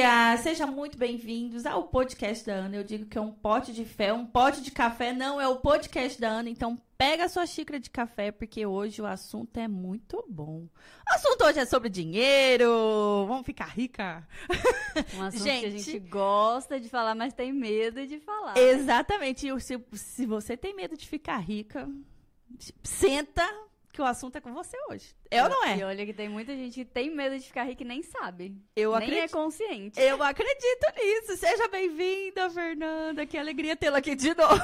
dia! Sejam muito bem-vindos ao podcast da Ana. Eu digo que é um pote de fé, um pote de café, não é o podcast da Ana. Então pega a sua xícara de café, porque hoje o assunto é muito bom. O assunto hoje é sobre dinheiro. Vamos ficar rica. Um assunto gente, que a gente gosta de falar, mas tem medo de falar. Exatamente. Se, se você tem medo de ficar rica, senta, que o assunto é com você hoje. É ou não é? E olha que tem muita gente que tem medo de ficar rica e nem sabe. Eu nem acredito. é consciente. Eu acredito nisso. Seja bem-vinda, Fernanda. Que alegria tê-la aqui de novo.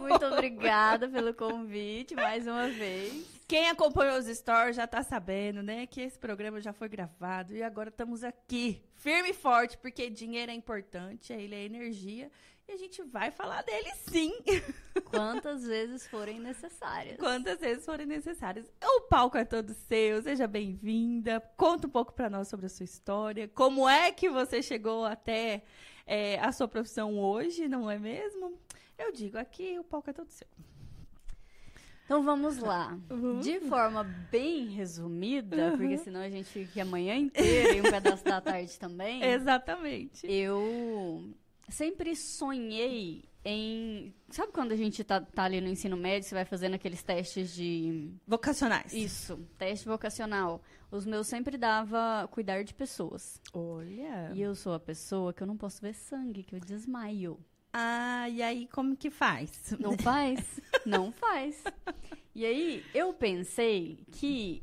Muito obrigada pelo convite mais uma vez. Quem acompanhou os stories já tá sabendo, né, que esse programa já foi gravado e agora estamos aqui, firme e forte, porque dinheiro é importante, ele é energia e a gente vai falar dele sim. Quantas vezes forem necessárias. Quantas vezes forem necessárias. O palco é todo seu, seja bem-vinda. Conta um pouco para nós sobre a sua história. Como é que você chegou até é, a sua profissão hoje, não é mesmo? Eu digo, aqui o palco é todo seu. Então vamos lá. Uhum. De forma bem resumida, uhum. porque senão a gente fica amanhã inteira e um pedaço da tarde também. Exatamente. Eu sempre sonhei em. Sabe quando a gente tá, tá, ali no ensino médio, você vai fazendo aqueles testes de. Vocacionais. Isso, teste vocacional. Os meus sempre dava cuidar de pessoas. Olha. E eu sou a pessoa que eu não posso ver sangue, que eu desmaio. Ah, e aí como que faz? Não faz? não faz. E aí eu pensei que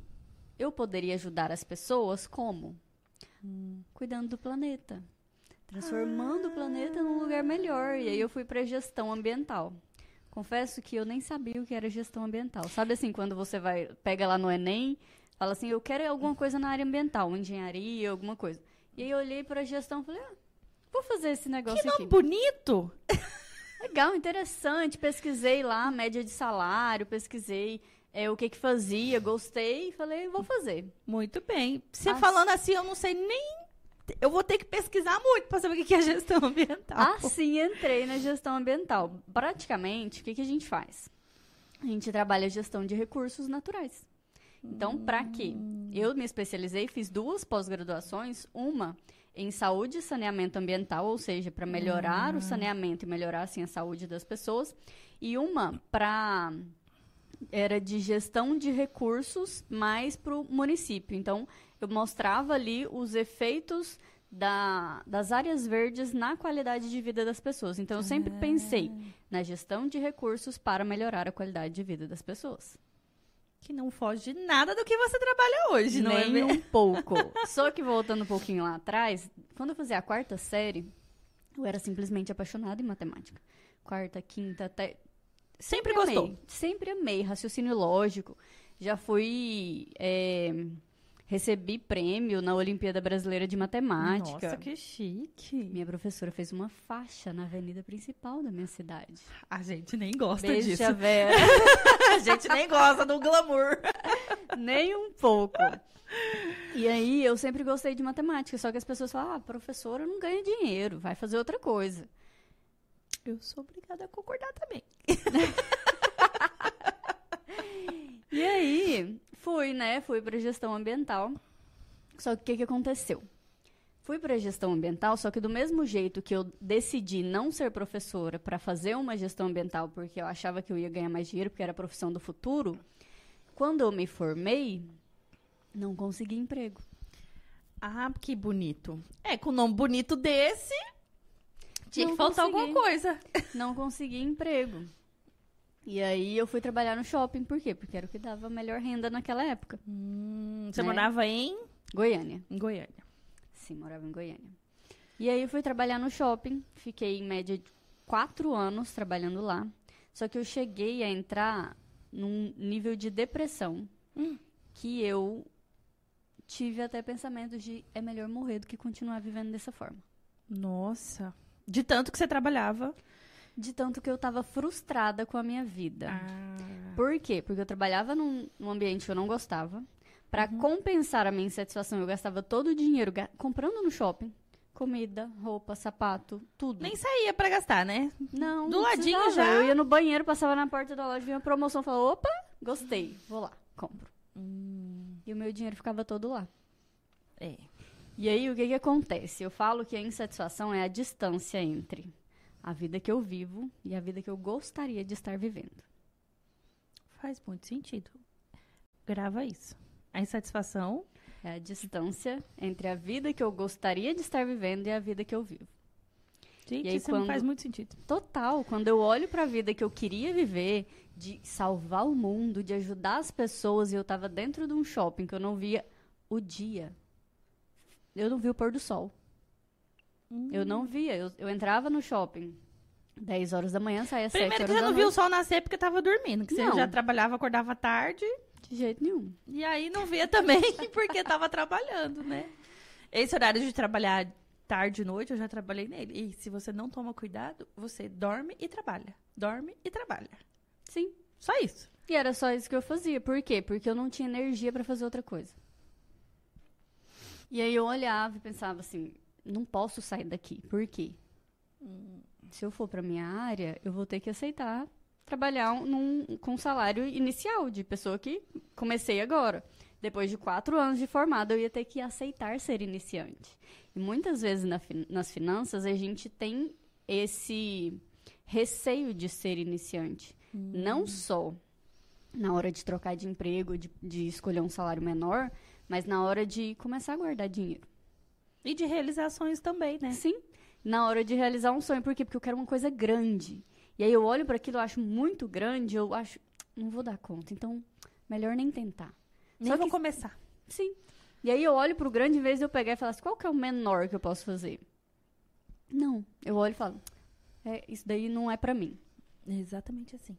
eu poderia ajudar as pessoas como? Hum. Cuidando do planeta transformando ah. o planeta num lugar melhor. E aí eu fui para gestão ambiental. Confesso que eu nem sabia o que era gestão ambiental. Sabe assim, quando você vai pega lá no ENEM, fala assim, eu quero alguma coisa na área ambiental, engenharia, alguma coisa. E aí eu olhei para a gestão e falei, ah, vou fazer esse negócio que nome aqui. bonito! Legal, interessante. Pesquisei lá, média de salário, pesquisei é, o que que fazia, gostei e falei, vou fazer. Muito bem. Você As... falando assim, eu não sei nem eu vou ter que pesquisar muito para saber o que é gestão ambiental. Assim entrei na gestão ambiental. Praticamente, o que, que a gente faz? A gente trabalha gestão de recursos naturais. Então, hum. para quê? Eu me especializei, fiz duas pós-graduações, uma em saúde e saneamento ambiental, ou seja, para melhorar hum. o saneamento e melhorar assim a saúde das pessoas, e uma para era de gestão de recursos mais para o município. Então, eu mostrava ali os efeitos da, das áreas verdes na qualidade de vida das pessoas. Então, eu sempre ah. pensei na gestão de recursos para melhorar a qualidade de vida das pessoas. Que não foge nada do que você trabalha hoje, não Nem é? Nem um pouco. Só que voltando um pouquinho lá atrás, quando eu fazia a quarta série, eu era simplesmente apaixonada em matemática. Quarta, quinta, até. Sempre, sempre gostou? Amei, sempre amei. Raciocínio lógico. Já fui. É Recebi prêmio na Olimpíada Brasileira de Matemática. Nossa, que chique. Minha professora fez uma faixa na avenida principal da minha cidade. A gente nem gosta Beijo, disso. Vera. a gente nem gosta do glamour. nem um pouco. E aí, eu sempre gostei de matemática, só que as pessoas falam, ah, professora não ganha dinheiro, vai fazer outra coisa. Eu sou obrigada a concordar também. e aí, Fui, né? Fui para gestão ambiental. Só que o que, que aconteceu? Fui para gestão ambiental, só que do mesmo jeito que eu decidi não ser professora para fazer uma gestão ambiental, porque eu achava que eu ia ganhar mais dinheiro, porque era a profissão do futuro, quando eu me formei, não consegui emprego. Ah, que bonito. É, com um nome bonito desse, tinha não que faltar consegui. alguma coisa. Não consegui emprego. E aí eu fui trabalhar no shopping, por quê? Porque era o que dava melhor renda naquela época. Hum, você né? morava em? Goiânia. Em Goiânia. Sim, morava em Goiânia. E aí eu fui trabalhar no shopping, fiquei em média de quatro anos trabalhando lá. Só que eu cheguei a entrar num nível de depressão hum. que eu tive até pensamentos de é melhor morrer do que continuar vivendo dessa forma. Nossa. De tanto que você trabalhava de tanto que eu estava frustrada com a minha vida. Ah. Por quê? Porque eu trabalhava num, num ambiente que eu não gostava. Para uhum. compensar a minha insatisfação, eu gastava todo o dinheiro comprando no shopping. Comida, roupa, sapato, tudo. Nem saía para gastar, né? Não. Do não ladinho já. Eu ia no banheiro, passava na porta da loja, vinha uma promoção, falava, opa, gostei, vou lá, compro. Hum. E o meu dinheiro ficava todo lá. É. E aí, o que que acontece? Eu falo que a insatisfação é a distância entre a vida que eu vivo e a vida que eu gostaria de estar vivendo. Faz muito sentido. Grava isso. A insatisfação É a distância entre a vida que eu gostaria de estar vivendo e a vida que eu vivo. Gente, E aí, isso quando- faz muito sentido. Total. Quando eu olho pra vida que eu queria viver, de salvar o mundo, de ajudar as pessoas, e eu tava dentro de um shopping que eu não via o dia. Eu não vi o pôr do sol. Eu não via. Eu, eu entrava no shopping 10 horas da manhã, saía 7 Primeiro horas que você não viu o sol nascer porque tava dormindo. Que você Não. já trabalhava, acordava tarde. De jeito nenhum. E aí não via também porque tava trabalhando, né? Esse horário de trabalhar tarde e noite, eu já trabalhei nele. E se você não toma cuidado, você dorme e trabalha. Dorme e trabalha. Sim. Só isso. E era só isso que eu fazia. Por quê? Porque eu não tinha energia pra fazer outra coisa. E aí eu olhava e pensava assim, não posso sair daqui. Por quê? Se eu for pra minha área, eu vou ter que aceitar trabalhar um- num, com salário inicial de pessoa que comecei agora. Depois de quatro anos de formada, eu ia ter que aceitar ser iniciante. E muitas vezes na nas finanças a gente tem esse receio de ser iniciante. Não só na hora de trocar de emprego, de, de escolher um salário menor, mas na hora de começar a guardar dinheiro. E de realizações também, né? Sim. Na hora de realizar um sonho. Por quê? Porque eu quero uma coisa grande. E aí eu olho para aquilo, eu acho muito grande, eu acho, não vou dar conta. Então, melhor nem tentar. Nem Só vou que- começar. Sim. E aí eu olho pro grande, em vez de eu pegar e falar assim, qual que é o menor que eu posso fazer? Não. Eu olho e falo, é, isso daí não é pra mim. Exatamente assim.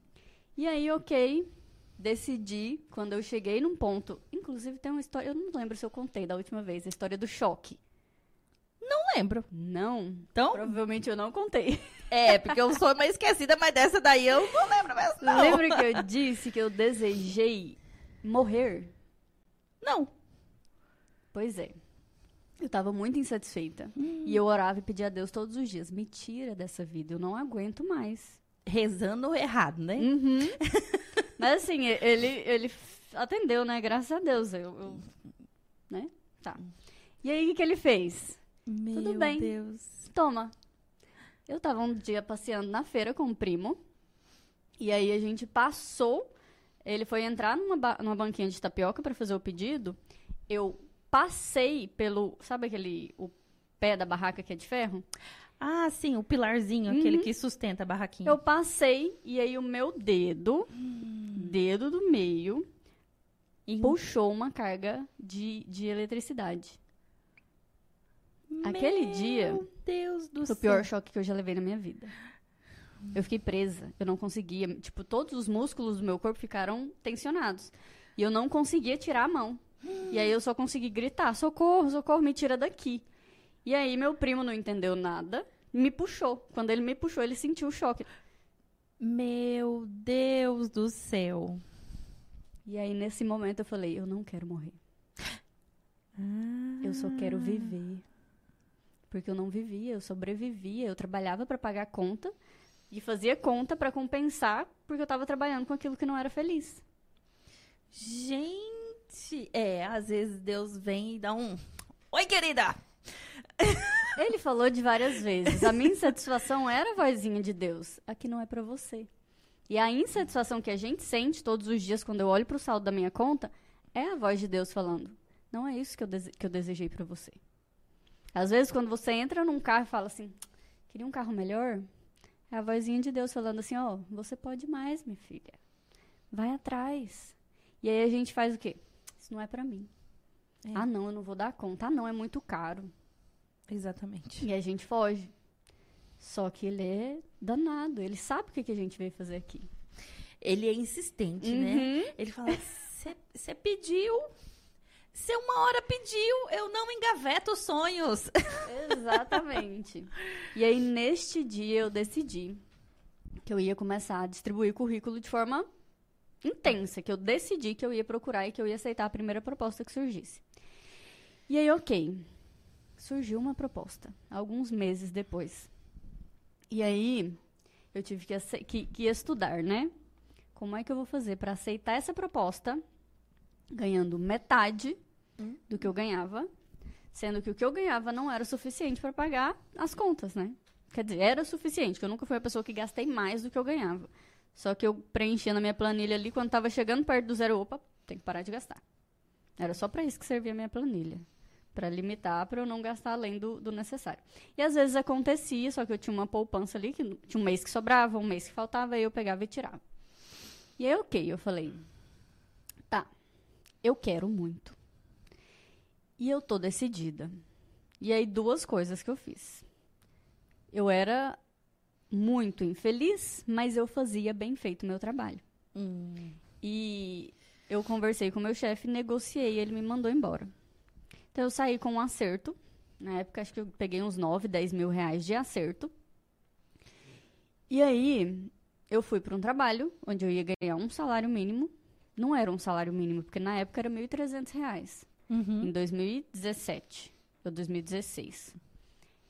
E aí, ok, decidi, quando eu cheguei num ponto, inclusive tem uma história, eu não lembro se eu contei da última vez, a história do choque. Lembro. Não, Então, provavelmente eu não contei. é, porque eu sou uma esquecida, mas dessa daí eu não lembro mesmo, não. Lembra que eu disse que eu desejei morrer? Não. Pois é. Eu tava muito insatisfeita. E eu orava e pedia a Deus todos os dias: me tira dessa vida, eu não aguento mais. Rezando errado, né? Uhum. Mas assim, ele, ele atendeu, né? Graças a Deus. Eu, eu- né? Tá. E aí, o que ele fez? Meu bem. Deus. Toma. Eu tava um dia passeando na feira com um primo. E aí a gente passou. Ele foi entrar numa, ba- numa banquinha de tapioca pra fazer o pedido. Eu passei pelo. Sabe aquele. O pé da barraca que é de ferro? Ah, sim, o pilarzinho, aquele que sustenta a barraquinha. Eu passei e aí o meu dedo, dedo do meio, E- puxou uma carga de, de eletricidade. Aquele dia Meu Deus do Foi céu. o pior choque que eu já levei na minha vida. Eu fiquei presa, eu não conseguia. Tipo, todos os músculos do meu corpo ficaram tensionados. E eu não conseguia tirar a mão. E aí eu só consegui gritar: socorro, socorro, me tira daqui. E aí meu primo não entendeu nada, me puxou. Quando ele me puxou, ele sentiu o choque. Meu Deus do céu. E aí nesse momento eu falei: eu não quero morrer. Eu só quero viver. Porque eu não vivia, eu sobrevivia, eu trabalhava para pagar conta e fazia conta para compensar porque eu tava trabalhando com aquilo que não era feliz. Gente, é, às vezes Deus vem e dá um. Oi, querida! Ele falou de várias vezes. A minha insatisfação era a vozinha de Deus. Aqui não é pra você. E a insatisfação que a gente sente todos os dias quando eu olho pro saldo da minha conta é a voz de Deus falando: Não é isso que eu, dese- que eu desejei pra você. Às vezes, quando você entra num carro e fala assim: Queria um carro melhor? É a vozinha de Deus falando assim: Ó, você pode mais, minha filha. Vai atrás. E aí a gente faz o quê? Isso não é pra mim. É. Ah, não, eu não vou dar conta. Ah, não, é muito caro. Exatamente. E a gente foge. Só que ele é danado. Ele sabe o que, que a gente veio fazer aqui. Ele é insistente, né? Uhum. Ele fala: Você pediu. Você uma hora pediu, eu não engaveto sonhos. Exatamente. e aí, neste dia, eu decidi que eu ia começar a distribuir currículo de forma intensa. Que eu decidi que eu ia procurar e que eu ia aceitar a primeira proposta que surgisse. E aí, ok. Surgiu uma proposta, alguns meses depois. E aí, eu tive que, que, que estudar, né? Como é que eu vou fazer para aceitar essa proposta, ganhando metade do que eu ganhava, Sendo que o que eu ganhava não era suficiente para pagar as contas, né? Quer dizer, era suficiente, que eu nunca fui a pessoa que gastei mais do que eu ganhava. Só que eu preenchia na minha planilha ali, quando tava chegando perto do zero, opa, tem que parar de gastar. Era só para isso que servia a minha planilha. para limitar, para eu não gastar além do, do necessário. E às vezes acontecia, só que eu tinha uma poupança ali, que tinha um mês que sobrava, um mês que faltava, aí eu pegava e tirava. E aí, ok, eu falei, eu quero muito. E eu tô decidida. E aí, duas coisas que eu fiz. Eu era muito infeliz, mas eu fazia bem feito o meu trabalho. Hum. E eu conversei com o meu chefe, negociei, ele me mandou embora. Então eu saí com um acerto. Na época, acho que eu peguei uns 9, 10 mil reais de acerto. E aí, eu fui para um trabalho onde eu ia ganhar um salário mínimo. Não era um salário mínimo, porque na época era 1.300 reais. Uhum. Em 2017 ou 2016.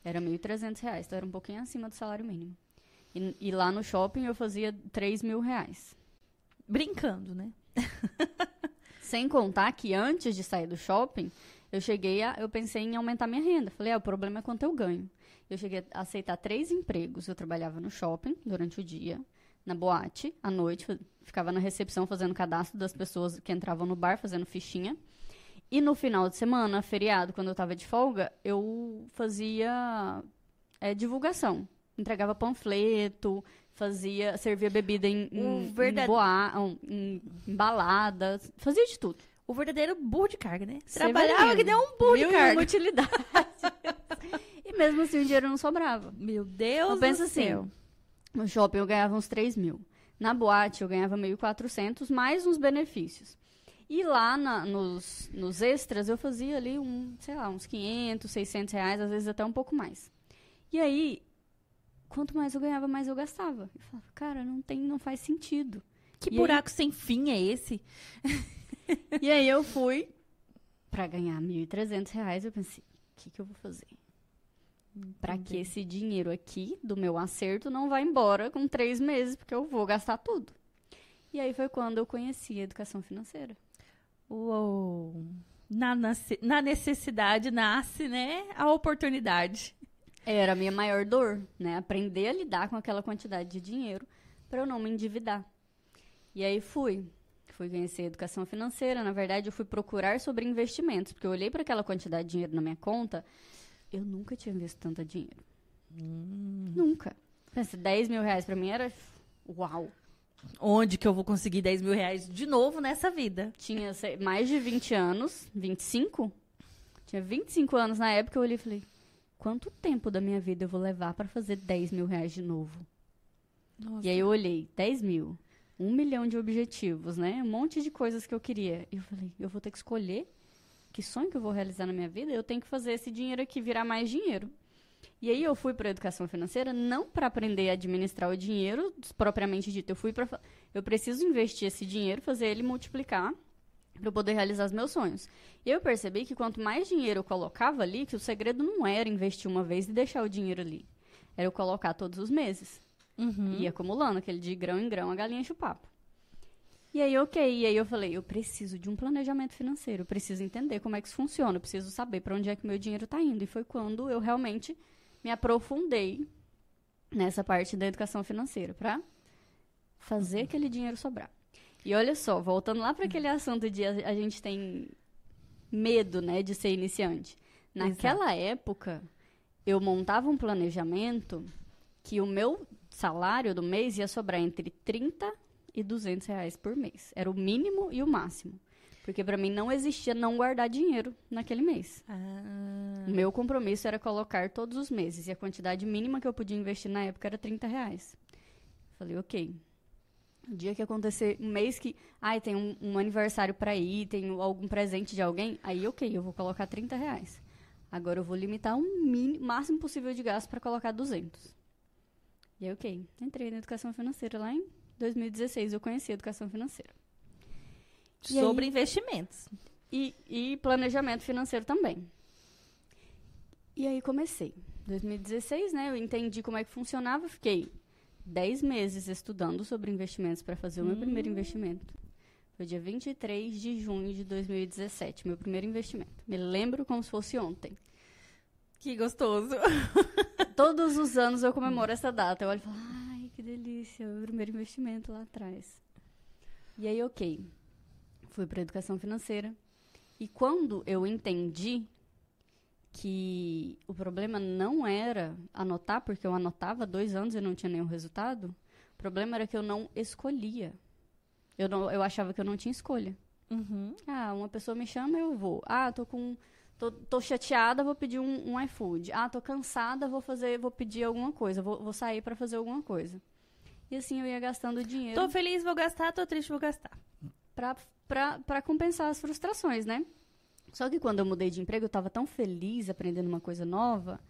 Era 1.300 reais, então era um pouquinho acima do salário mínimo. E, e lá no shopping eu fazia 3 mil reais. Brincando, né? Sem contar que antes de sair do shopping, eu cheguei a. Eu pensei em aumentar minha renda. Falei, ah, o problema é quanto eu ganho. Eu cheguei a aceitar três empregos. Eu trabalhava no shopping durante o dia, na boate, à noite, ficava na recepção fazendo cadastro das pessoas que entravam no bar, fazendo fichinha. E no final de semana, feriado, quando eu tava de folga, eu fazia é, divulgação. Entregava panfleto, fazia, servia bebida em, em, em, verdade- boa, em, em balada, fazia de tudo. O verdadeiro burro de carga, né? Trabalhava que deu um burro de Mil e carga. utilidades. e mesmo assim o dinheiro não sobrava. Meu Deus Eu penso do assim, céu. No shopping eu ganhava uns 3 mil. Na boate eu ganhava 1.400, mais uns benefícios. E lá na- nos, nos extras eu fazia ali, um, sei lá, uns 500, 600 reais, às vezes até um pouco mais. E aí, quanto mais eu ganhava, mais eu gastava. Eu falava, cara, não tem, não faz sentido. Que E buraco sem fim é esse? E aí eu fui pra ganhar 1.300 reais. Eu pensei, o que, que eu vou fazer? Pra que esse dinheiro aqui do meu acerto não vá embora com três meses, porque eu vou gastar tudo. E aí foi quando eu conheci a educação financeira. Uou. Na, nasce- na necessidade nasce, né, a oportunidade. Era a minha maior dor, né? Aprender a lidar com aquela quantidade de dinheiro para eu não me endividar. E aí fui. Fui conhecer a educação financeira. Na verdade, eu fui procurar sobre investimentos, porque eu olhei para aquela quantidade de dinheiro na minha conta. Eu nunca tinha visto tanto dinheiro. Nunca. Pensa, 10 mil reais para mim era. Uau! Onde que eu vou conseguir 10 mil reais de novo nessa vida? Tinha sei, mais de 20 anos, 25? Tinha 25 anos na época. Eu olhei e falei: quanto tempo da minha vida eu vou levar para fazer 10 mil reais de novo? Nossa. E aí eu olhei, 10 mil, um milhão de objetivos, né? Um monte de coisas que eu queria. E eu falei, eu vou ter que escolher que sonho que eu vou realizar na minha vida. Eu tenho que fazer esse dinheiro aqui virar mais dinheiro. E aí eu fui para educação financeira não para aprender a administrar o dinheiro propriamente dito. Eu fui para eu preciso investir esse dinheiro, fazer ele multiplicar para eu poder realizar os meus sonhos. E eu percebi que quanto mais dinheiro eu colocava ali, que o segredo não era investir uma vez e deixar o dinheiro ali. Era eu colocar todos os meses. Uhum. E ia acumulando, aquele de grão em grão, a galinha enche o papo. E aí, ok. E aí eu falei, eu preciso de um planejamento financeiro, eu preciso entender como é que isso funciona, eu preciso saber para onde é que meu dinheiro está indo. E foi quando eu realmente me aprofundei nessa parte da educação financeira, para fazer aquele dinheiro sobrar. E olha só, voltando lá para aquele assunto de a, a gente tem medo, né, de ser iniciante. Naquela época, eu montava um planejamento que o meu salário do mês ia sobrar entre 30 e 200 reais por mês. Era o mínimo e o máximo. Porque para mim não existia não guardar dinheiro naquele mês. Ah, O meu compromisso era colocar todos os meses. E a quantidade mínima que eu podia investir na época era 30 reais. Falei, ok. O dia que acontecer, um mês que. Ai, tem um, um aniversário para ir, tem algum presente de alguém. Aí, ok, eu vou colocar 30 reais. Agora eu vou limitar o mini- máximo possível de gasto para colocar 200. E aí, ok. Entrei na educação financeira lá em 2016. Eu conheci a educação financeira. E aí? sobre investimentos. E, e planejamento financeiro também. E aí comecei. 2016, né? Eu entendi como é que funcionava, fiquei 10 meses estudando sobre investimentos para fazer o meu primeiro investimento. Foi dia 23 de junho de 2017, meu primeiro investimento. Me lembro como se fosse ontem. Que gostoso. Todos os anos eu comemoro essa data. Eu olho e falo, que delícia, o primeiro investimento lá atrás. E aí, ok. Fui para educação financeira. E quando eu entendi que o problema não era anotar, porque eu anotava dois anos e não tinha nenhum resultado, o problema era que eu não escolhia. Eu, não, eu achava que eu não tinha escolha. Uhum. Ah, uma pessoa me chama, eu vou. Ah, tô com. Tô, tô chateada, vou pedir um, um iFood. Ah, tô cansada, vou fazer, vou pedir alguma coisa, vou, vou sair para fazer alguma coisa. E assim eu ia gastando dinheiro Tô feliz, vou gastar, tô triste, vou gastar. pra, pra, pra compensar as frustrações, né? Só que quando eu mudei de emprego, eu tava tão feliz aprendendo uma coisa nova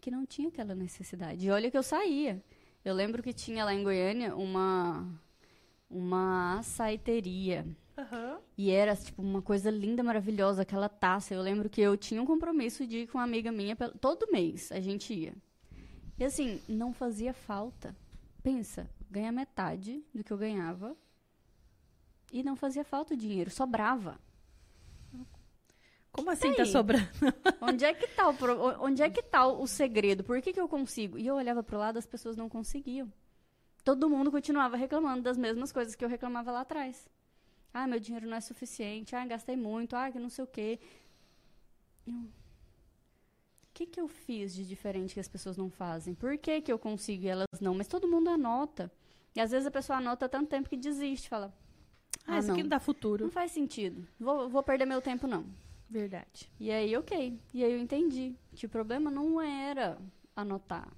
que não tinha aquela necessidade. E olha que eu saía. Eu lembro que tinha lá em Goiânia uma uma açaiteria. Uhum. E era, tipo, uma coisa linda, maravilhosa, aquela taça. Eu lembro que eu tinha um compromisso de ir com uma amiga minha todo mês. A gente ia. E assim, não fazia falta. Pensa, ganha metade do que eu ganhava. E não fazia falta o dinheiro, sobrava. Como assim tá sobrando? Onde é que tá o, pro- onde é que tá o segredo? Por que, que eu consigo? E eu olhava pro lado, as pessoas não conseguiam. Todo mundo continuava reclamando das mesmas coisas que eu reclamava lá atrás. Ah, meu dinheiro não é suficiente. Ah, gastei muito. Ah, que não sei o quê. Eu... O que, que eu fiz de diferente que as pessoas não fazem? Por que, que eu consigo e elas não? Mas todo mundo anota. E às vezes a pessoa anota tanto tempo que desiste. Fala, Ah, Ah, isso aqui não. não dá futuro. não faz sentido. Vou, vou perder meu tempo, não. Verdade. E aí, ok. E aí eu entendi que o problema não era anotar.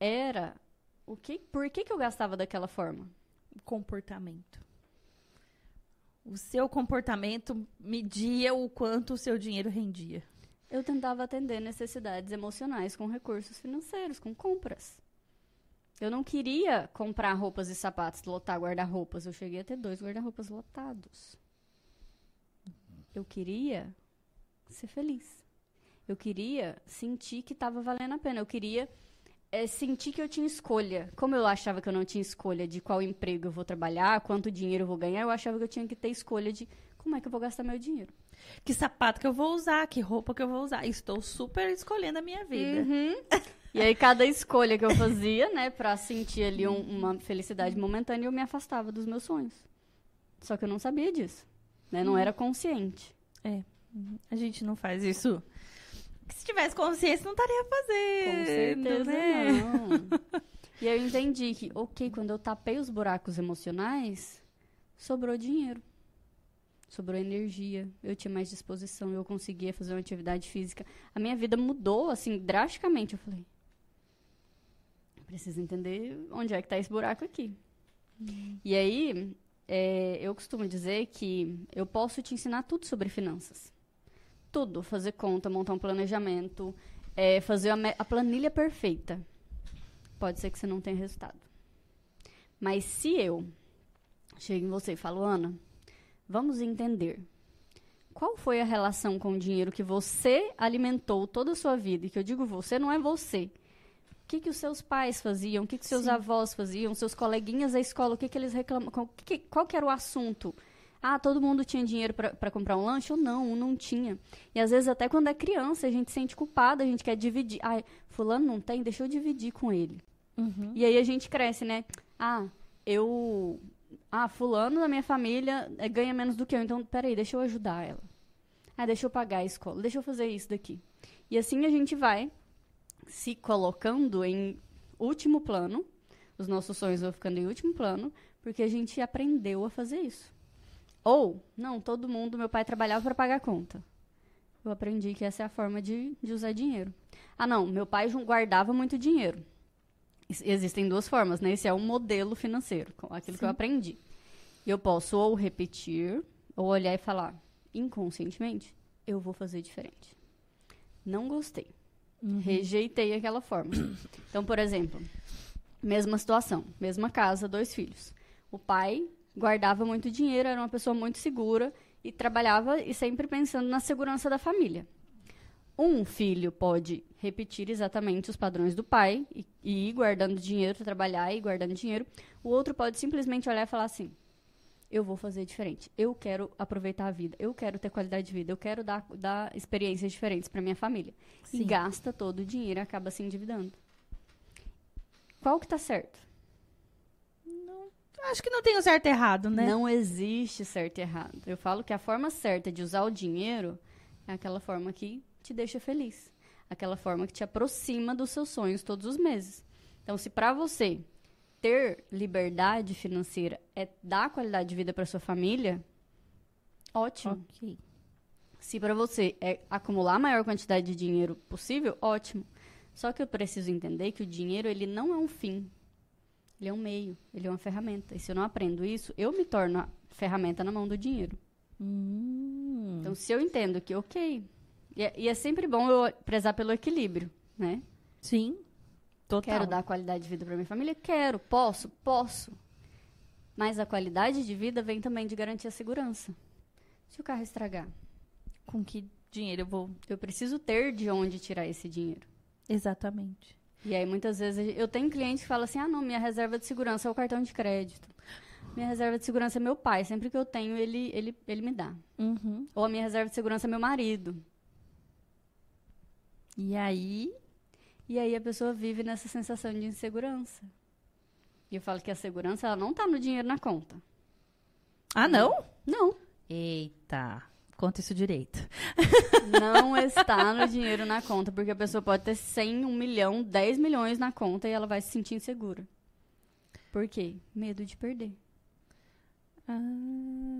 Era o que, por que, que eu gastava daquela forma? Comportamento. O seu comportamento media o quanto o seu dinheiro rendia. Eu tentava atender necessidades emocionais com recursos financeiros, com compras. Eu não queria comprar roupas e sapatos, lotar guarda-roupas. Eu cheguei a ter dois guarda-roupas lotados. Eu queria ser feliz. Eu queria sentir que estava valendo a pena. Eu queria eh, sentir que eu tinha escolha. Como eu achava que eu não tinha escolha de qual emprego eu vou trabalhar, quanto dinheiro eu vou ganhar, eu achava que eu tinha que ter escolha de como é que eu vou gastar meu dinheiro. Que sapato que eu vou usar, que roupa que eu vou usar. Estou super escolhendo a minha vida. Uhum. E aí, cada escolha que eu fazia, né, pra sentir ali um- uma felicidade momentânea, eu me afastava dos meus sonhos. Só que eu não sabia disso, né? Não era consciente. A gente não faz isso. Se tivesse consciência, não estaria fazendo. Com certeza né? não. E aí eu entendi que, ok, quando eu tapei os buracos emocionais, sobrou dinheiro. Sobrou energia, eu tinha mais disposição, eu conseguia fazer uma atividade física. A minha vida mudou, assim, drasticamente. Eu falei, preciso entender onde é que tá esse buraco aqui. E aí, é, eu costumo dizer que eu posso te ensinar tudo sobre finanças. Tudo. Fazer conta, montar um planejamento, é, fazer a, a planilha perfeita. Pode ser que você não tenha resultado. Mas se eu chego em você e falo, Ana, vamos entender. Qual foi a relação com o dinheiro que você alimentou toda a sua vida? E que eu digo você, não é você. O que, que os seus pais faziam? O que, que seus Sim. avós faziam? Seus coleguinhas da escola? O que, que eles reclamam? Qual que, qual que era o assunto? Ah, todo mundo tinha dinheiro para comprar um lanche? Ou não, não tinha. E às vezes, até quando é criança, a gente se sente culpada, a gente quer dividir. Ai, fulano não tem, deixa eu dividir com ele. Uhum. E aí a gente cresce, né? Ah, eu. Ah, fulano da minha família eh, ganha menos do que eu, então peraí, deixa eu ajudar ela. Ah, deixa eu pagar a escola, deixa eu fazer isso daqui. E assim a gente vai se colocando em último plano, os nossos sonhos vão ficando em último plano, porque a gente aprendeu a fazer isso. Ou, não, todo mundo, meu pai trabalhava para pagar a conta. Eu aprendi que essa é a forma de, de usar dinheiro. Ah, não, meu pai guardava muito dinheiro. Ex- Existem duas formas, né? Esse é um modelo financeiro, com aquilo que eu Sim. aprendi. Eu posso ou repetir, ou olhar e falar, inconscientemente, eu vou fazer diferente. Não gostei. Rejeitei aquela forma. Então, por exemplo, mesma situação, mesma casa, dois filhos. O pai guardava muito dinheiro, era uma pessoa muito segura e trabalhava e sempre pensando na segurança da família. Um filho pode repetir exatamente os padrões do pai e, e ir guardando dinheiro, trabalhar e ir guardando dinheiro. O outro pode simplesmente olhar e falar assim: eu vou fazer diferente. Eu quero aproveitar a vida, eu quero ter qualidade de vida, eu quero dar, dar experiências diferentes para minha família. Sim. E gasta todo o dinheiro e acaba se endividando. Qual que tá certo? Acho que não tem o certo e errado, né? Não existe certo e errado. Eu falo que a forma certa de usar o dinheiro é aquela forma que te deixa feliz. Aquela forma que te aproxima dos seus sonhos todos os meses. Então, se para você ter liberdade financeira é dar qualidade de vida para sua família, ótimo. Ok. Se para você é acumular a maior quantidade de dinheiro possível, ótimo. Só que eu preciso entender que o dinheiro ele não é um fim. Ele é um meio, ele é uma ferramenta. E se eu não aprendo isso, eu me torno a ferramenta na mão do dinheiro. Hum. Então, se eu entendo que, ok. E é, e é sempre bom eu prezar pelo equilíbrio, né? Sim. Total. Quero dar qualidade de vida para minha família? Quero. Posso? Posso. Mas a qualidade de vida vem também de garantir a segurança. Se o carro estragar, Com que dinheiro eu vou. eu preciso ter de onde tirar esse dinheiro. Exatamente. E aí, muitas vezes, eu tenho cliente que fala assim: ah, não, minha reserva de segurança é o cartão de crédito. Minha reserva de segurança é meu pai. Sempre que eu tenho, ele, ele, ele me dá. Uhum. Ou a minha reserva de segurança é meu marido. E aí. E aí a pessoa vive nessa sensação de insegurança. E eu falo que a segurança, ela não tá no dinheiro na conta. Ah, não? Não. Eita. Conta isso direito. Não está no dinheiro na conta, porque a pessoa pode ter 100, 1 milhão, 10 milhões na conta e ela vai se sentir insegura. Por quê? Medo de perder. Ah.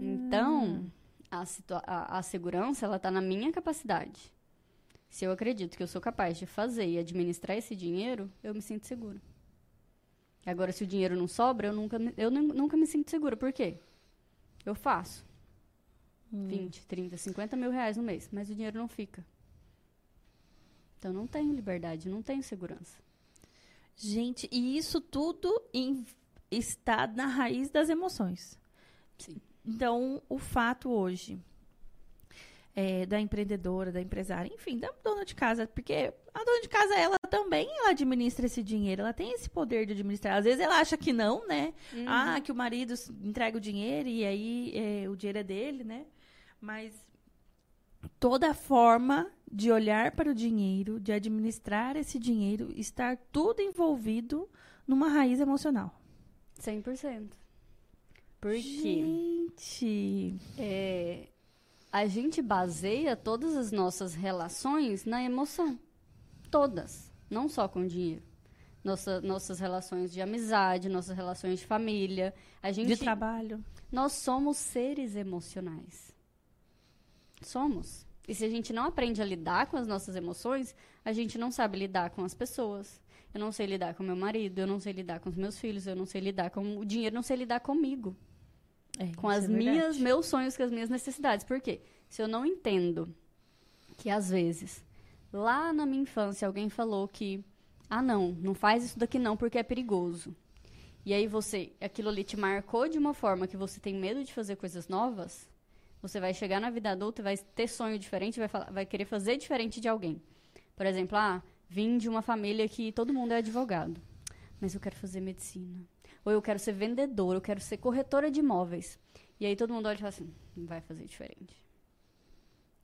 Então, a, a, a segurança, ela tá na minha capacidade. Se eu acredito que eu sou capaz de fazer e administrar esse dinheiro, eu me sinto segura. Agora, se o dinheiro não sobra, eu nunca, me- eu nu- nunca me sinto segura. Por quê? Eu faço. 20, 30, 50 mil reais no mês, mas o dinheiro não fica. Então, não tenho liberdade, não tenho segurança. Gente, e isso tudo em- está na raiz das emoções. Sim. Então, o fato hoje é, da empreendedora, da empresária, enfim, da dona de casa, porque a dona de casa, ela também ela administra esse dinheiro, ela tem esse poder de administrar. Às vezes ela acha que não, né? Ah, que o marido entrega o dinheiro e aí é, o dinheiro é dele, né? Mas toda forma de olhar para o dinheiro, de administrar esse dinheiro, estar tudo envolvido numa raiz emocional. 100%. Por quê? Gente, É, a gente baseia todas as nossas relações na emoção. Todas. Não só com dinheiro. Nossa, nossas relações de amizade, nossas relações de família. A gente, de trabalho. nós somos seres emocionais. Somos. E se a gente não aprende a lidar com as nossas emoções, a gente não sabe lidar com as pessoas. Eu não sei lidar com meu marido, eu não sei lidar com os meus filhos, eu não sei lidar com o dinheiro, não sei lidar comigo É, com as é minhas, meus sonhos, com as minhas necessidades. Por quê? Se eu não entendo que às vezes lá na minha infância alguém falou que ah não, não faz isso daqui não porque é perigoso. E aí você, aquilo ali te marcou de uma forma que você tem medo de fazer coisas novas, você vai chegar na vida adulta e vai ter sonho diferente, vai, falar- vai querer fazer diferente de alguém. Por exemplo, ah, vim de uma família que todo mundo é advogado, mas eu quero fazer medicina. Ou eu quero ser vendedora, eu quero ser corretora de imóveis. E aí todo mundo olha e fala assim, vai fazer diferente.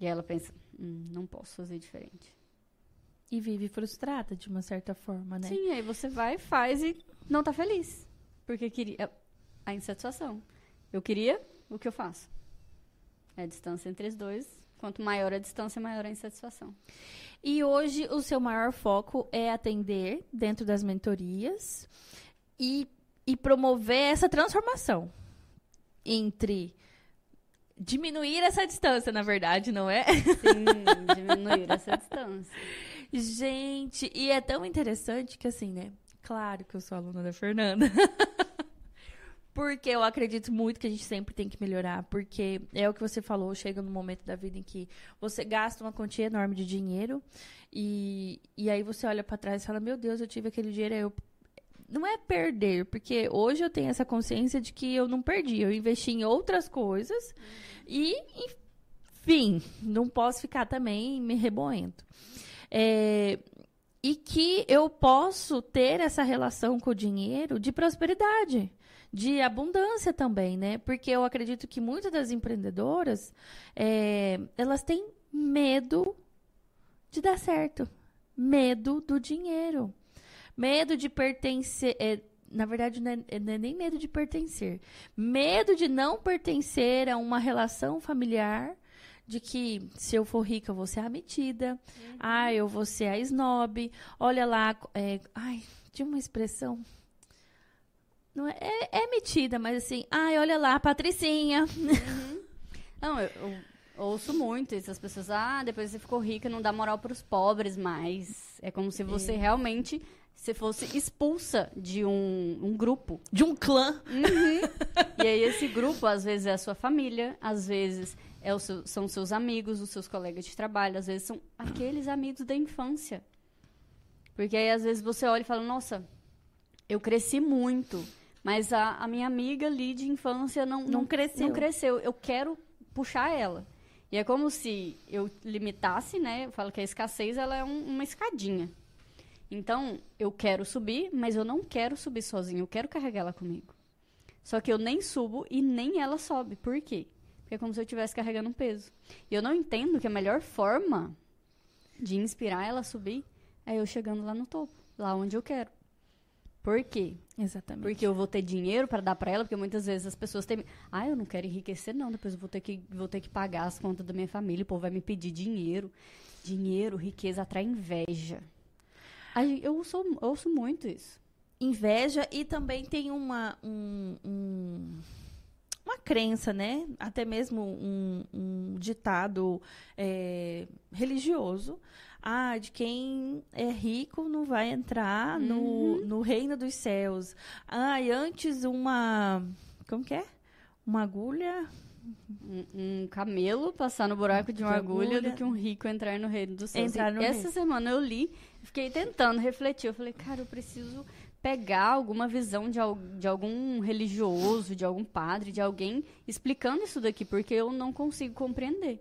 E aí ela pensa, hum, não posso fazer diferente. E vive frustrada, de uma certa forma, né? Sim, aí você vai, faz e não tá feliz. Porque queria. A insatisfação. Eu queria o que eu faço. É a distância entre os dois. Quanto maior a distância, maior a insatisfação. E hoje o seu maior foco é atender dentro das mentorias e, e promover essa transformação entre diminuir essa distância, na verdade, não é? Sim, diminuir essa distância. Gente, e é tão interessante que assim, né? Claro que eu sou aluna da Fernanda. Porque eu acredito muito que a gente sempre tem que melhorar. Porque é o que você falou, chega num momento da vida em que você gasta uma quantia enorme de dinheiro e, e aí você olha pra trás e fala: Meu Deus, eu tive aquele dinheiro. aí Eu... Não é perder, porque hoje eu tenho essa consciência de que eu não perdi. Eu investi em outras coisas e, enfim, não posso ficar também me reboendo. É, e que eu posso ter essa relação com o dinheiro de prosperidade. de abundância também, né? Porque eu acredito que muitas das empreendedoras, é, elas têm medo de dar certo. Medo do dinheiro. Medo de pertencer. É, na verdade, não é, não é, nem medo de pertencer. Medo de não pertencer a uma relação familiar. De que se eu for rica, eu vou ser a metida. Uhum. Ah, eu vou ser a snob. Olha lá. É, ai, tinha uma expressão. Não é, é, é metida, mas assim. Ai, olha lá, Patricinha. Uhum. Não, eu, eu ouço muito isso. As pessoas, ah, depois você ficou rica, não dá moral para os pobres mais. É como se você é. realmente se fosse expulsa de um, um grupo. De um clã. Uhum. e aí esse grupo, às vezes, é a sua família, às vezes é seu, são seus amigos, os seus colegas de trabalho, às vezes são aqueles amigos da infância. Porque aí, às vezes, você olha e fala, nossa, eu cresci muito, mas a, a minha amiga ali de infância não, não, não, cresceu. não cresceu. Eu quero puxar ela. E é como se eu limitasse, né? Eu falo que a escassez ela é um, uma escadinha. Então, eu quero subir, mas eu não quero subir sozinho, eu quero carregar ela comigo. Só que eu nem subo e nem ela sobe. Por quê? Porque é como se eu estivesse carregando um peso. E eu não entendo que a melhor forma de inspirar ela a subir é eu chegando lá no topo, lá onde eu quero. Por quê? Exatamente. Porque eu vou ter dinheiro para dar para ela, porque muitas vezes as pessoas têm, ah, eu não quero enriquecer não, depois eu vou ter que vou ter que pagar as contas da minha família, o povo vai me pedir dinheiro. Dinheiro, riqueza atrai inveja. Eu ouço, eu ouço muito isso. Inveja e também tem uma, um, um, uma crença, né? Até mesmo um, um ditado é, religioso. Ah, de quem é rico não vai entrar uhum. no, no reino dos céus. Ah, e antes uma. Como que é? Uma agulha um, um, camelo passar no buraco de uma agulha, agulha, do que um rico entrar no reino dos céus. Entrar no essa reino. semana eu li, fiquei tentando refletir. Eu falei, cara, eu preciso pegar alguma visão de, de algum religioso, de algum padre, de alguém explicando isso daqui, porque eu não consigo compreender.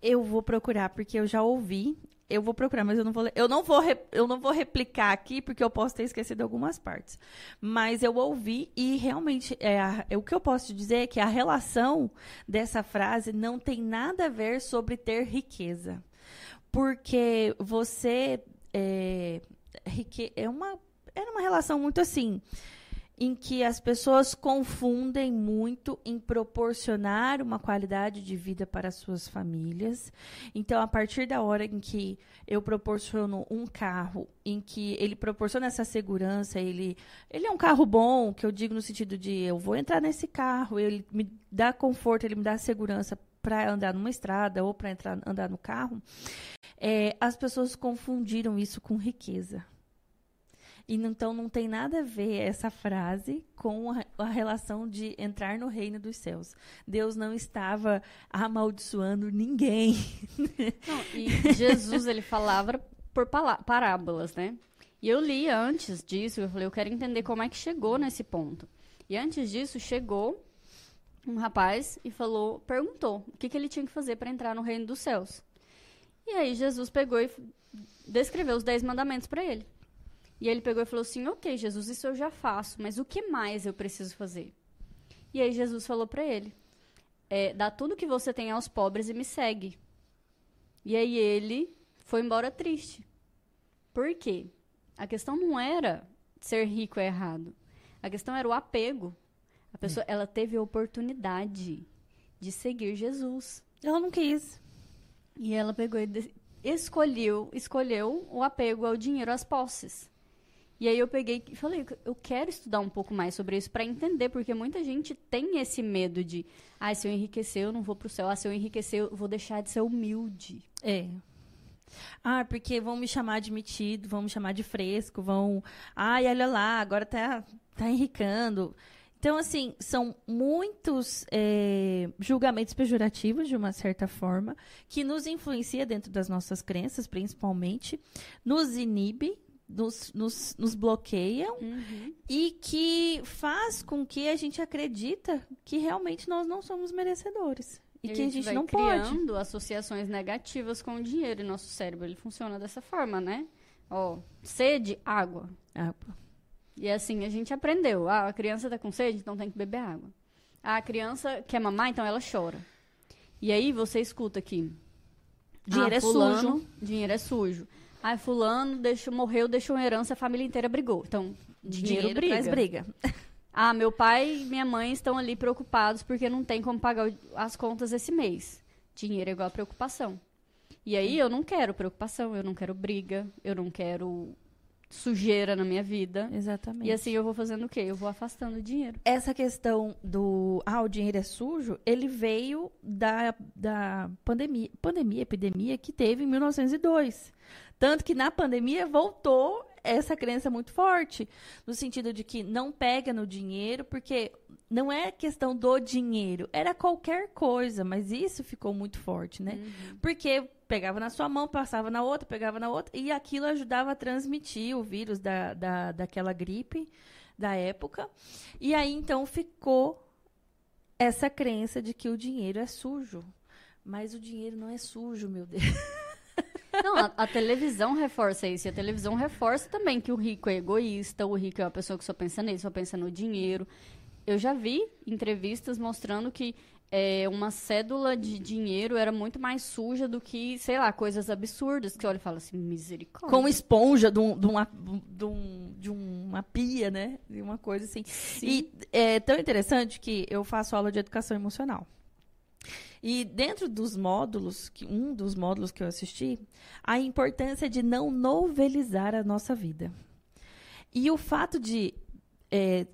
Eu vou procurar, porque eu já ouvi eu vou procurar, mas eu não vou, eu não vou, eu não vou replicar aqui porque eu posso ter esquecido algumas partes. Mas eu ouvi e realmente é, é, o que eu posso te dizer é que a relação dessa frase não tem nada a ver sobre ter riqueza, porque você é, rique, é uma era uma relação muito assim em que as pessoas confundem muito em proporcionar uma qualidade de vida para suas famílias. Então, a partir da hora em que eu proporciono um carro, em que ele proporciona essa segurança, ele, ele é um carro bom, que eu digo no sentido de eu vou entrar nesse carro, ele me dá conforto, ele me dá segurança para andar numa estrada ou para entrar andar no carro. É, as pessoas confundiram isso com riqueza. E então não tem nada a ver essa frase com a, relação de entrar no reino dos céus. Deus não estava amaldiçoando ninguém. Não, e Jesus ele falava por parábolas, né? E eu li antes disso, eu falei, eu quero entender como é que chegou nesse ponto. E antes disso chegou um rapaz e falou, perguntou o que, que ele tinha que fazer para entrar no reino dos céus. E aí Jesus pegou e descreveu os dez mandamentos para ele. E ele pegou e falou assim: Ok, Jesus, isso eu já faço, mas o que mais eu preciso fazer? E aí Jesus falou para ele: é, Dá tudo que você tem aos pobres e me segue. E aí ele foi embora triste. Por quê? A questão não era ser rico é errado. A questão era o apego. A pessoa, ela teve a oportunidade de seguir Jesus. Ela não quis. E ela pegou e escolheu, escolheu o apego ao dinheiro, às posses. E aí eu peguei e falei, eu quero estudar um pouco mais sobre isso para entender, porque muita gente tem esse medo de, ah, se eu enriquecer, eu não vou pro céu. Ah, se eu enriquecer, eu vou deixar de ser humilde. É. Ah, porque vão me chamar de metido, vão me chamar de fresco, vão. Ai, olha lá, agora tá, tá enricando. Então, assim, são muitos é, julgamentos pejorativos, de uma certa forma, que nos influencia dentro das nossas crenças, principalmente, nos inibe nos, nos, nos bloqueiam uhum. e que faz com que a gente acredita que realmente nós não somos merecedores. E, e que a gente, a gente não criando pode. associações negativas com o dinheiro. E nosso cérebro ele funciona dessa forma, né? Ó, sede, água. Água. E assim, a gente aprendeu. Ah, a criança tá com sede, então tem que beber água. Ah, a criança quer mamar, então ela chora. E aí você escuta aqui. Dinheiro ah, é fulano, sujo. Dinheiro é sujo. Ah, fulano deixou, morreu, deixou uma herança, a família inteira brigou. Então, dinheiro, briga. traz briga. Ah, meu pai e minha mãe estão ali preocupados porque não tem como pagar as contas esse mês. Dinheiro é igual a preocupação. E aí eu não quero preocupação, eu não quero briga, eu não quero sujeira na minha vida. Exatamente. E assim eu vou fazendo o quê? Eu vou afastando o dinheiro. essa questão do ah, o dinheiro é sujo, ele veio da, da pandemia, pandemia, epidemia que teve em 1902. Tanto que na pandemia voltou essa crença muito forte, no sentido de que não pega no dinheiro, porque não é questão do dinheiro, era qualquer coisa, mas isso ficou muito forte, né? Porque pegava na sua mão, passava na outra, pegava na outra, e aquilo ajudava a transmitir o vírus da, da, daquela gripe da época. E aí, então, ficou essa crença de que o dinheiro é sujo. Mas o dinheiro não é sujo, meu Deus. Não, a, a televisão reforça isso. E a televisão reforça também que o rico é egoísta, o rico é uma pessoa que só pensa nele, só pensa no dinheiro. Eu já vi entrevistas mostrando que é, uma cédula de dinheiro era muito mais suja do que, sei lá, coisas absurdas. Que olha e fala assim, misericórdia. Com esponja de, um- de uma, de, um- de uma pia, né? De uma coisa assim. E é tão interessante que eu faço aula de educação emocional. E dentro dos módulos, que um dos módulos que eu assisti, a importância de não novelizar a nossa vida. E o fato de é,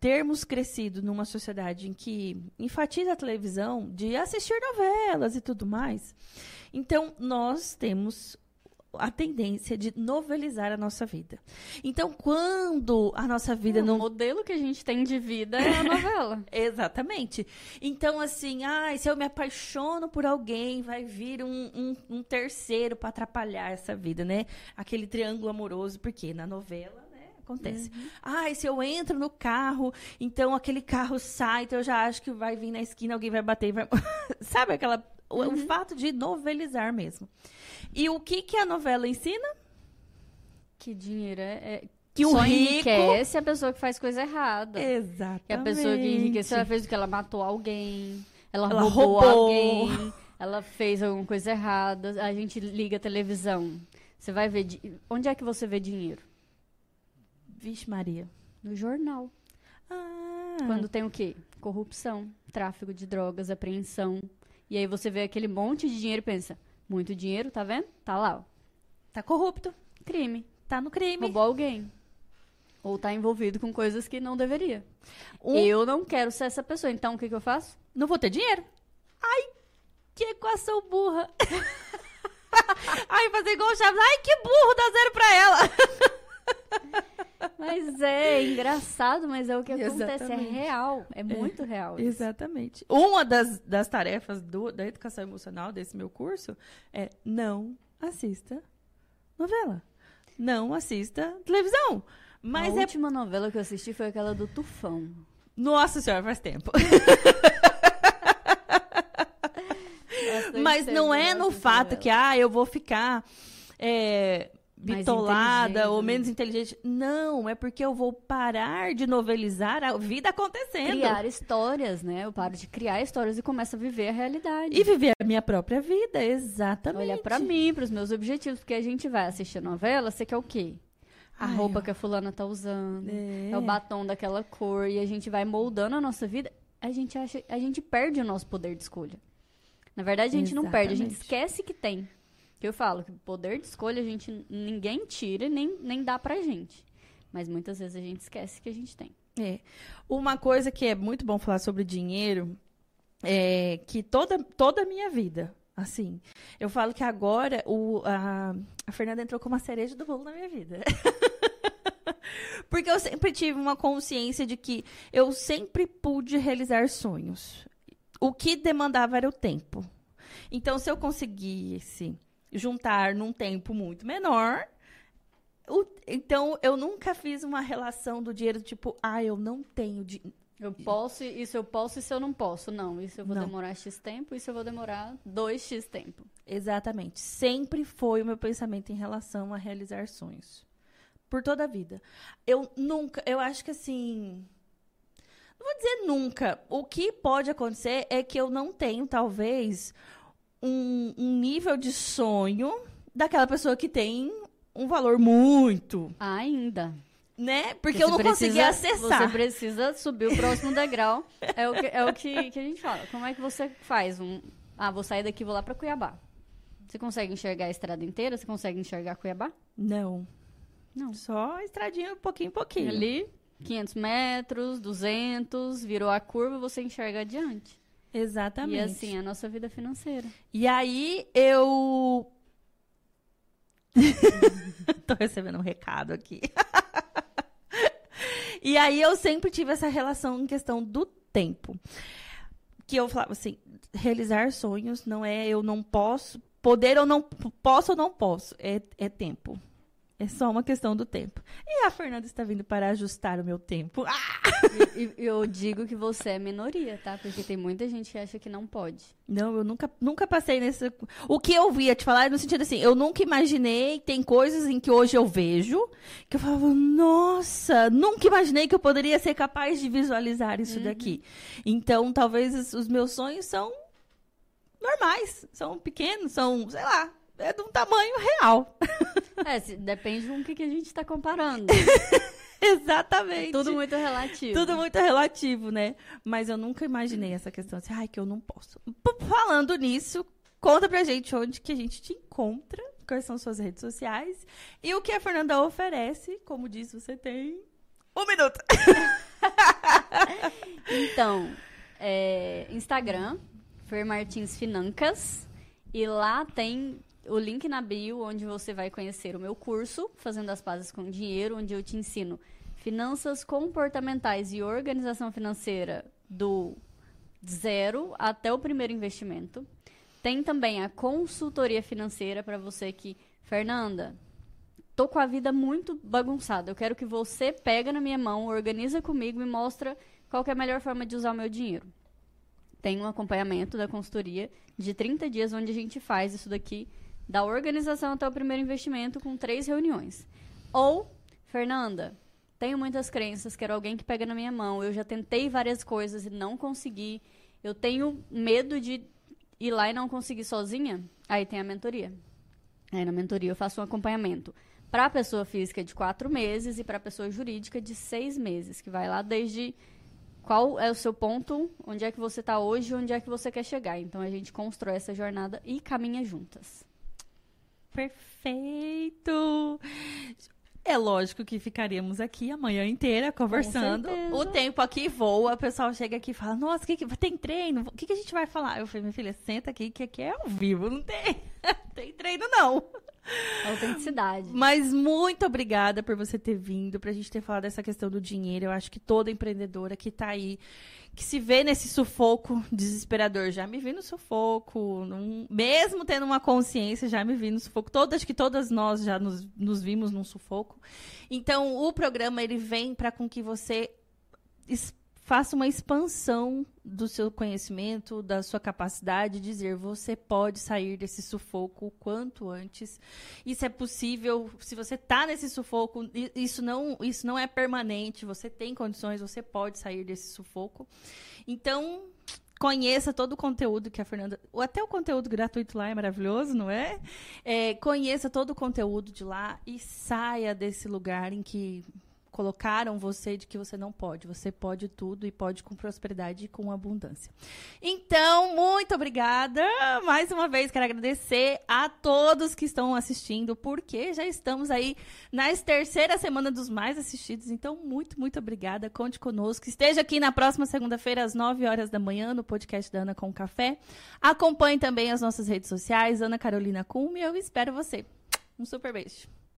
termos crescido numa sociedade em que enfatiza a televisão, de assistir novelas e tudo mais, então nós temos a tendência de novelizar a nossa vida. Então, quando a nossa vida o não modelo que a gente tem de vida é a novela. Exatamente. Então, assim, ai, se eu me apaixono por alguém, vai vir um, um, um terceiro para atrapalhar essa vida, né? Aquele triângulo amoroso, porque na novela, né, acontece. Ai, se eu entro no carro, então aquele carro sai, então eu já acho que vai vir na esquina, alguém vai bater e vai. Sabe aquela. O, o fato de novelizar mesmo. E o que, que a novela ensina? que dinheiro é... é Que o só rico- enriquece a pessoa que faz coisa errada. Exatamente. Que a pessoa que enriqueceu, ela fez o que? Ela matou alguém, ela, Ela roubou, roubou. alguém, ela fez alguma coisa errada. A gente liga a televisão. Você vai ver. Onde é que você vê dinheiro? Vixe, Maria. No jornal. Ah, Quando tem o quê? Corrupção, tráfico de drogas, apreensão. E aí você vê aquele monte de dinheiro e pensa: muito dinheiro, tá vendo? Tá lá, ó. tá corrupto, Crime. tá no crime. Roubou alguém. Ou tá envolvido com coisas que não deveria. Um- Eu não quero ser essa pessoa. Então o que, que eu faço? Não vou ter dinheiro? Ai, que equação burra. Ai, fazer igual o Chaves. Ai, que burro, dá zero pra ela. Mas é engraçado, mas é o que acontece. É real. É muito real. isso. Exatamente. Uma das, das tarefas do- da educação emocional desse meu curso é não assista novela. Não assista televisão. Mas a é. última novela que eu assisti foi aquela do Tufão. Nossa senhora, faz tempo. Mas não é no fato que, ah, eu vou ficar é, bitolada ou né? menos inteligente. Não, é porque eu vou parar de novelizar a vida acontecendo. Criar histórias, né? Eu paro de criar histórias e começo a viver a realidade. E viver a minha própria vida, exatamente. Olha pra mim, pros meus objetivos, porque a gente vai assistir novela, você quer o quê? A Ai, roupa que a fulana tá usando, É. é. o batom daquela cor, e a gente vai moldando a nossa vida, a gente acha, a gente perde o nosso poder de escolha. Na verdade, a gente não perde, a gente Exatamente. esquece que tem. Que eu falo que poder de escolha a gente ninguém tira nem, nem dá pra gente. Mas muitas vezes a gente esquece que a gente tem. É. Uma coisa que é muito bom falar sobre dinheiro é que toda, toda a minha vida, assim, eu falo que agora o, a, a Fernanda entrou como uma cereja do bolo na minha vida. Porque eu sempre tive uma consciência de que eu sempre pude realizar sonhos. O que demandava era o tempo. Então, se eu conseguisse juntar num tempo muito menor, o- então eu nunca fiz uma relação do dinheiro tipo, ah, eu não tenho dinheiro. Eu posso, isso eu posso, isso eu não posso. Não, isso eu vou Não. demorar X tempo, isso eu vou demorar 2X tempo. Exatamente. Sempre foi o meu pensamento em relação a realizar sonhos. por toda a vida. Eu nunca, eu acho que assim, não vou dizer nunca. O que pode acontecer é que eu não tenho, talvez, um, um nível de sonho daquela pessoa que tem um valor muito, Ainda. né? Porque Você eu não consegui precisa- acessar. Você precisa subir o próximo degrau. É o, que, é o que, que a gente fala. Como é que você faz um. Ah, vou sair daqui e vou lá pra Cuiabá. Você consegue enxergar a estrada inteira? Você consegue enxergar Cuiabá? Não. Não. Só a estradinha pouquinho em pouquinho. Ali, 500 metros, 200, virou a curva, você enxerga adiante. Exatamente. E assim, é a nossa vida financeira. E aí eu. Tô recebendo um recado aqui. e aí eu sempre tive essa relação em questão do tempo. Que eu falava assim, realizar sonhos não é eu não posso, poder ou não posso ou não posso, é, é tempo. É só uma questão do tempo. E a Fernanda está vindo para ajustar o meu tempo. Ah! E, e eu digo que você é minoria, tá? Porque tem muita gente que acha que não pode. Não, eu nunca, nunca passei nesse. O que eu via te falar é no sentido assim, eu nunca imaginei, tem coisas em que hoje eu vejo, que eu falava, nossa, nunca imaginei que eu poderia ser capaz de visualizar isso daqui. Então, talvez os meus sonhos são normais, são pequenos, são, sei lá, é de um tamanho real. É, se- depende com o que, que a gente tá comparando. Exatamente. Tudo muito relativo. Tudo muito relativo, né? Mas eu nunca imaginei essa questão assim, ai, que eu não posso. Falando nisso, conta pra gente onde que a gente te encontra, quais são suas redes sociais e o que a Fernanda oferece. Como disse, você tem um minuto. Então, é, Instagram, Fer Martins Financas. E lá tem o link na bio, onde você vai conhecer o meu curso, Fazendo as Pazes com Dinheiro, onde eu te ensino finanças comportamentais e organização financeira do zero até o primeiro investimento. Tem também a consultoria financeira para você que, Fernanda, tô com a vida muito bagunçada. Eu quero que você pega na minha mão, organiza comigo e mostra qual é a melhor forma de usar o meu dinheiro. Tem um acompanhamento da consultoria de 30 dias onde a gente faz isso daqui, da organização até o primeiro investimento com três reuniões. Ou, Fernanda, tenho muitas crenças, quero alguém que pega na minha mão. Eu já tentei várias coisas e não consegui. Eu tenho medo de ir lá e não conseguir sozinha. Aí tem a mentoria. Aí na mentoria eu faço um acompanhamento para a pessoa física de quatro meses e para a pessoa jurídica de seis meses, que vai lá desde qual é o seu ponto, onde é que você está hoje, onde é que você quer chegar. Então a gente constrói essa jornada e caminha juntas. Perfeito! É lógico que ficaríamos aqui a manhã inteira conversando. O tempo aqui voa, o pessoal chega aqui e fala: Nossa, que que, tem treino? O que, que a gente vai falar? Eu falei: Minha filha, senta aqui que aqui é ao vivo, não tem, tem treino não. Autenticidade. Mas muito obrigada por você ter vindo, pra gente ter falado dessa questão do dinheiro. Eu acho que toda empreendedora que tá aí, que se vê nesse sufoco desesperador, já me vi no sufoco, num- mesmo tendo uma consciência, já me vi no sufoco. Todas, acho que todas nós já nos, nos vimos num sufoco. Então, o programa, ele vem para com que você faça uma expansão do seu conhecimento, da sua capacidade de dizer você pode sair desse sufoco o quanto antes. Isso é possível. Se você está nesse sufoco, isso não, isso não é permanente. Você tem condições, você pode sair desse sufoco. Então, conheça todo o conteúdo que a Fernanda. Até o conteúdo gratuito lá é maravilhoso, não é? É, conheça todo o conteúdo de lá e saia desse lugar em que colocaram você de que você não pode. Você pode tudo e pode com prosperidade e com abundância. Então, muito obrigada. Mais uma vez, quero agradecer a todos que estão assistindo, porque já estamos aí na terceira semana dos mais assistidos. Então, muito, muito obrigada. Conte conosco. Esteja aqui na próxima segunda-feira, às 9 horas da manhã, no podcast da Ana com Café. Acompanhe também as nossas redes sociais, Ana Carolina Cume. Eu espero você. Um super beijo.